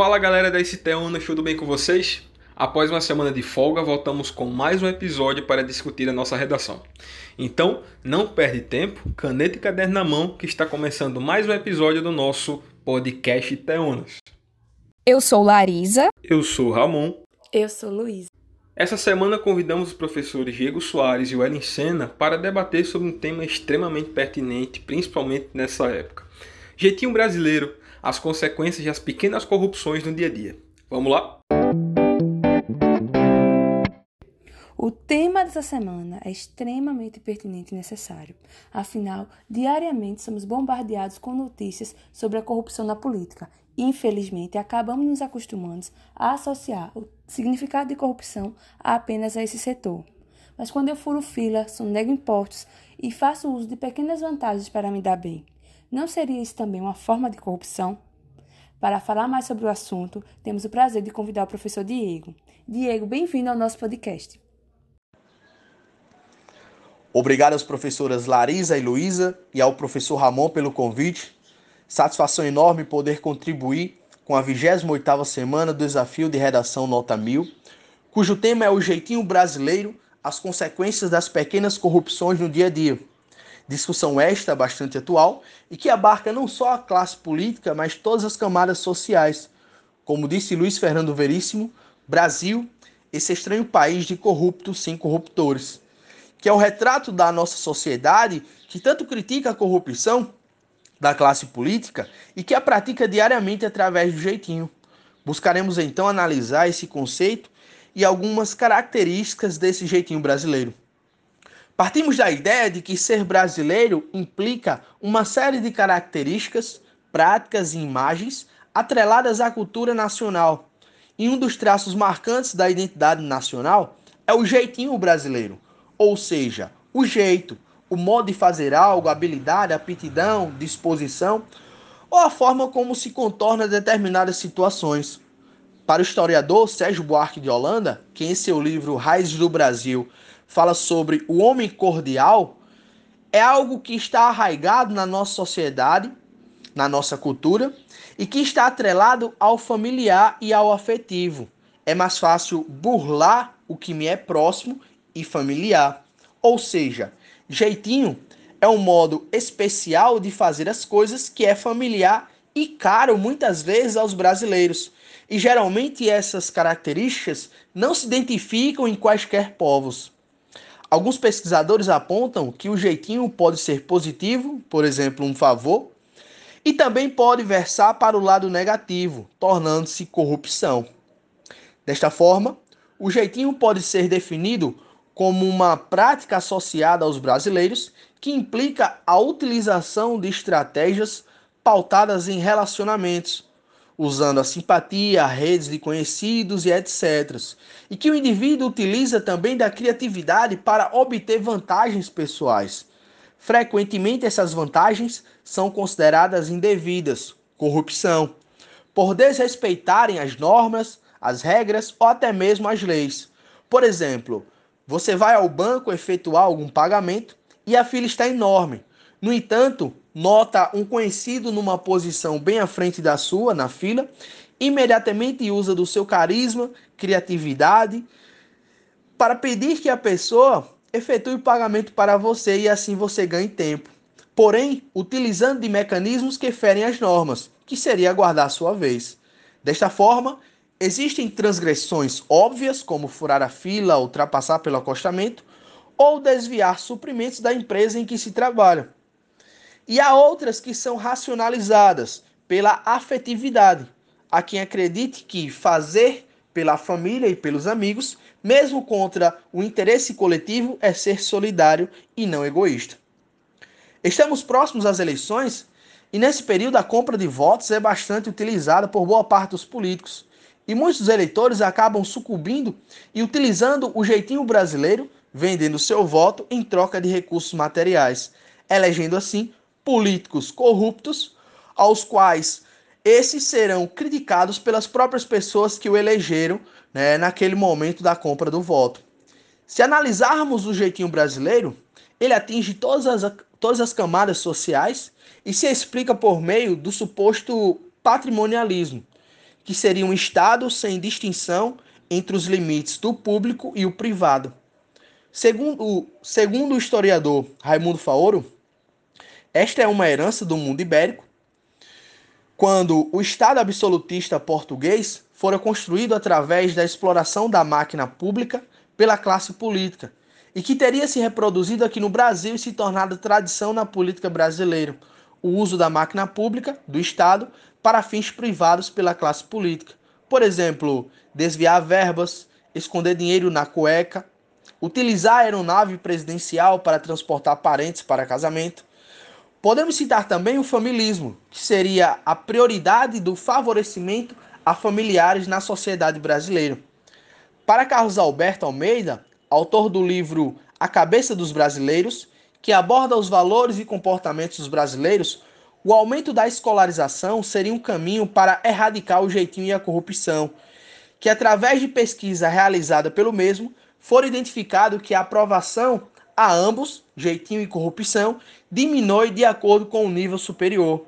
Fala galera da Citeunas, tudo bem com vocês? Após uma semana de folga, voltamos com mais um episódio para discutir a nossa redação. Então, não perde tempo, caneta e caderno na mão, que está começando mais um episódio do nosso podcast Teonas. Eu sou Larisa. Eu sou Ramon. Eu sou Luísa. Essa semana convidamos os professores Diego Soares e Wellen Senna para debater sobre um tema extremamente pertinente, principalmente nessa época. Jeitinho brasileiro, as consequências das pequenas corrupções no dia a dia. Vamos lá? O tema dessa semana é extremamente pertinente e necessário. Afinal, diariamente somos bombardeados com notícias sobre a corrupção na política. Infelizmente, acabamos nos acostumando a associar o significado de corrupção apenas a esse setor. Mas quando eu furo fila, sonego impostos e faço uso de pequenas vantagens para me dar bem, não seria isso também uma forma de corrupção? Para falar mais sobre o assunto, temos o prazer de convidar o professor Diego. Diego, bem-vindo ao nosso podcast. Obrigado às professoras Larisa e Luísa e ao professor Ramon pelo convite. Satisfação enorme poder contribuir com a 28ª semana do desafio de redação Nota 1000, cujo tema é o jeitinho brasileiro, as consequências das pequenas corrupções no dia a dia. Discussão esta bastante atual e que abarca não só a classe política, mas todas as camadas sociais. Como disse Luiz Fernando Veríssimo, Brasil, esse estranho país de corruptos sem corruptores que é o retrato da nossa sociedade que tanto critica a corrupção da classe política e que a pratica diariamente através do jeitinho. Buscaremos então analisar esse conceito e algumas características desse jeitinho brasileiro. Partimos da ideia de que ser brasileiro implica uma série de características, práticas e imagens atreladas à cultura nacional. E um dos traços marcantes da identidade nacional é o jeitinho brasileiro ou seja, o jeito, o modo de fazer algo, habilidade, aptidão, disposição, ou a forma como se contorna determinadas situações. Para o historiador Sérgio Buarque de Holanda, que em seu livro Raízes do Brasil fala sobre o homem cordial, é algo que está arraigado na nossa sociedade, na nossa cultura, e que está atrelado ao familiar e ao afetivo. É mais fácil burlar o que me é próximo e familiar. Ou seja, jeitinho é um modo especial de fazer as coisas que é familiar e caro muitas vezes aos brasileiros. E geralmente essas características não se identificam em quaisquer povos. Alguns pesquisadores apontam que o jeitinho pode ser positivo, por exemplo, um favor, e também pode versar para o lado negativo, tornando-se corrupção. Desta forma, o jeitinho pode ser definido como uma prática associada aos brasileiros que implica a utilização de estratégias pautadas em relacionamentos, usando a simpatia, redes de conhecidos e etc. E que o indivíduo utiliza também da criatividade para obter vantagens pessoais. Frequentemente essas vantagens são consideradas indevidas, corrupção, por desrespeitarem as normas, as regras ou até mesmo as leis. Por exemplo, você vai ao banco efetuar algum pagamento e a fila está enorme. No entanto, nota um conhecido numa posição bem à frente da sua, na fila, imediatamente usa do seu carisma, criatividade, para pedir que a pessoa efetue o pagamento para você e assim você ganhe tempo. Porém, utilizando de mecanismos que ferem as normas, que seria aguardar a sua vez. Desta forma, Existem transgressões óbvias, como furar a fila, ultrapassar pelo acostamento, ou desviar suprimentos da empresa em que se trabalha. E há outras que são racionalizadas pela afetividade. Há quem acredite que fazer pela família e pelos amigos, mesmo contra o interesse coletivo, é ser solidário e não egoísta. Estamos próximos às eleições e nesse período a compra de votos é bastante utilizada por boa parte dos políticos e muitos eleitores acabam sucumbindo e utilizando o jeitinho brasileiro, vendendo seu voto em troca de recursos materiais, elegendo assim políticos corruptos, aos quais esses serão criticados pelas próprias pessoas que o elegeram né, naquele momento da compra do voto. Se analisarmos o jeitinho brasileiro, ele atinge todas as, todas as camadas sociais e se explica por meio do suposto patrimonialismo, que seria um Estado sem distinção entre os limites do público e o privado. Segundo, segundo o historiador Raimundo Faoro, esta é uma herança do mundo ibérico, quando o Estado absolutista português fora construído através da exploração da máquina pública pela classe política, e que teria se reproduzido aqui no Brasil e se tornado tradição na política brasileira, o uso da máquina pública, do Estado, para fins privados pela classe política. Por exemplo, desviar verbas, esconder dinheiro na cueca, utilizar a aeronave presidencial para transportar parentes para casamento. Podemos citar também o familismo, que seria a prioridade do favorecimento a familiares na sociedade brasileira. Para Carlos Alberto Almeida, autor do livro A Cabeça dos Brasileiros, que aborda os valores e comportamentos dos brasileiros, o aumento da escolarização seria um caminho para erradicar o jeitinho e a corrupção, que através de pesquisa realizada pelo mesmo, for identificado que a aprovação a ambos, jeitinho e corrupção, diminui de acordo com o nível superior.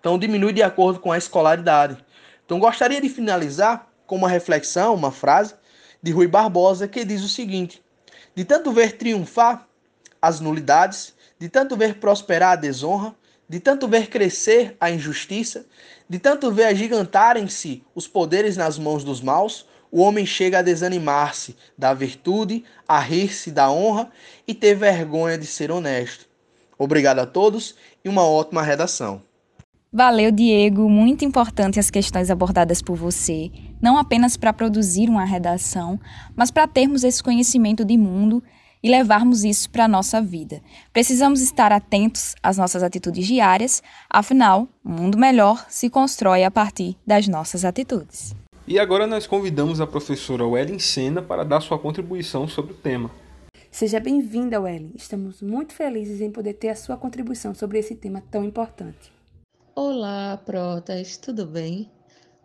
Então diminui de acordo com a escolaridade. Então gostaria de finalizar com uma reflexão, uma frase de Rui Barbosa que diz o seguinte: De tanto ver triunfar as nulidades, de tanto ver prosperar a desonra, de tanto ver crescer a injustiça, de tanto ver agigantarem-se os poderes nas mãos dos maus, o homem chega a desanimar-se da virtude, a rir-se da honra e ter vergonha de ser honesto. Obrigado a todos e uma ótima redação. Valeu, Diego. Muito importante as questões abordadas por você, não apenas para produzir uma redação, mas para termos esse conhecimento de mundo e levarmos isso para a nossa vida. Precisamos estar atentos às nossas atitudes diárias, afinal, um mundo melhor se constrói a partir das nossas atitudes. E agora nós convidamos a professora Wellen Sena para dar sua contribuição sobre o tema. Seja bem-vinda, Wellen. Estamos muito felizes em poder ter a sua contribuição sobre esse tema tão importante. Olá, protas, tudo bem?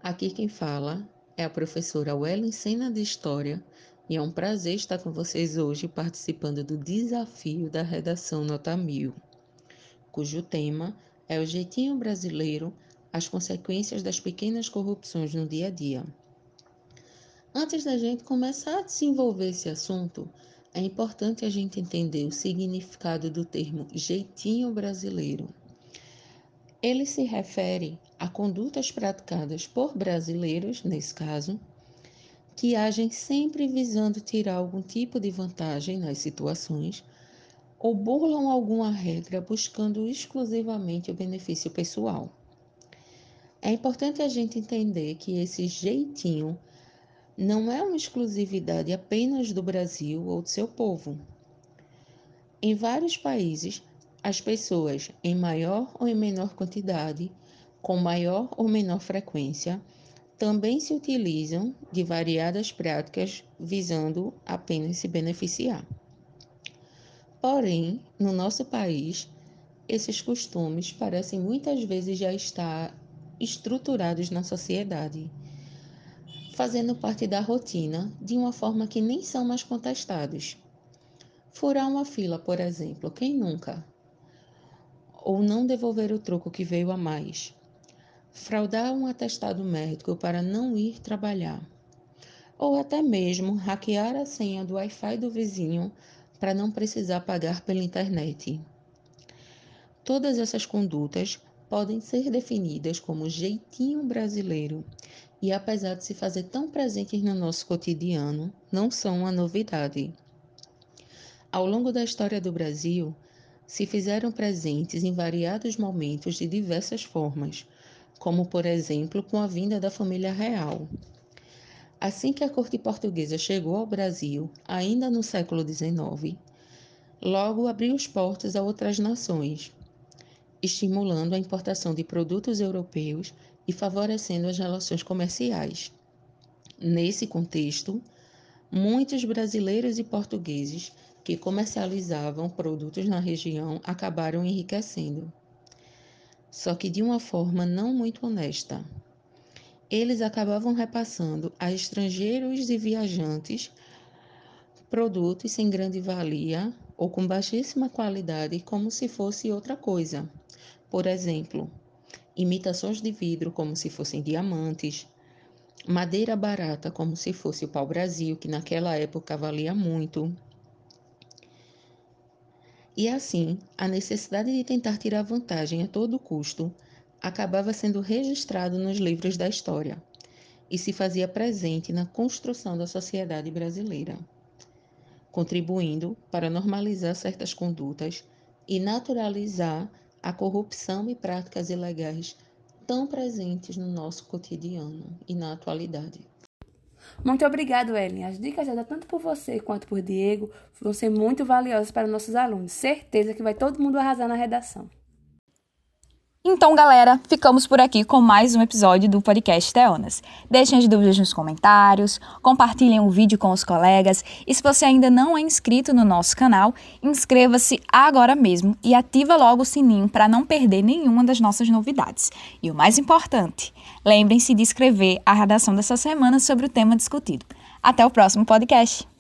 Aqui quem fala é a professora Wellen Sena de História e é um prazer estar com vocês hoje participando do desafio da redação Nota Mil, cujo tema é o jeitinho brasileiro, as consequências das pequenas corrupções no dia a dia. Antes da gente começar a desenvolver esse assunto, é importante a gente entender o significado do termo jeitinho brasileiro. Ele se refere a condutas praticadas por brasileiros, nesse caso, que agem sempre visando tirar algum tipo de vantagem nas situações ou burlam alguma regra buscando exclusivamente o benefício pessoal. É importante a gente entender que esse jeitinho não é uma exclusividade apenas do Brasil ou do seu povo. Em vários países, as pessoas, em maior ou em menor quantidade, com maior ou menor frequência, também se utilizam de variadas práticas visando apenas se beneficiar. Porém, no nosso país, esses costumes parecem muitas vezes já estar estruturados na sociedade, fazendo parte da rotina de uma forma que nem são mais contestados. Furar uma fila, por exemplo, quem nunca? Ou não devolver o troco que veio a mais fraudar um atestado médico para não ir trabalhar, ou até mesmo hackear a senha do Wi-Fi do vizinho para não precisar pagar pela internet. Todas essas condutas podem ser definidas como jeitinho brasileiro e, apesar de se fazer tão presentes no nosso cotidiano, não são uma novidade. Ao longo da história do Brasil, se fizeram presentes em variados momentos de diversas formas, como por exemplo com a vinda da família real. Assim que a corte portuguesa chegou ao Brasil, ainda no século XIX, logo abriu os portos a outras nações, estimulando a importação de produtos europeus e favorecendo as relações comerciais. Nesse contexto, muitos brasileiros e portugueses que comercializavam produtos na região acabaram enriquecendo só que de uma forma não muito honesta. Eles acabavam repassando a estrangeiros e viajantes produtos sem grande valia ou com baixíssima qualidade, como se fosse outra coisa. Por exemplo, imitações de vidro como se fossem diamantes, madeira barata, como se fosse o pau-brasil, que naquela época valia muito. E assim, a necessidade de tentar tirar vantagem a todo custo acabava sendo registrado nos livros da história e se fazia presente na construção da sociedade brasileira, contribuindo para normalizar certas condutas e naturalizar a corrupção e práticas ilegais tão presentes no nosso cotidiano e na atualidade. Muito obrigado, Ellen. As dicas dadas tanto por você quanto por Diego vão ser muito valiosas para nossos alunos. Certeza que vai todo mundo arrasar na redação. Então, galera, ficamos por aqui com mais um episódio do podcast Teonas. Deixem as dúvidas nos comentários, compartilhem o vídeo com os colegas e se você ainda não é inscrito no nosso canal, inscreva-se agora mesmo e ativa logo o sininho para não perder nenhuma das nossas novidades. E o mais importante, lembrem-se de escrever a redação dessa semana sobre o tema discutido. Até o próximo podcast!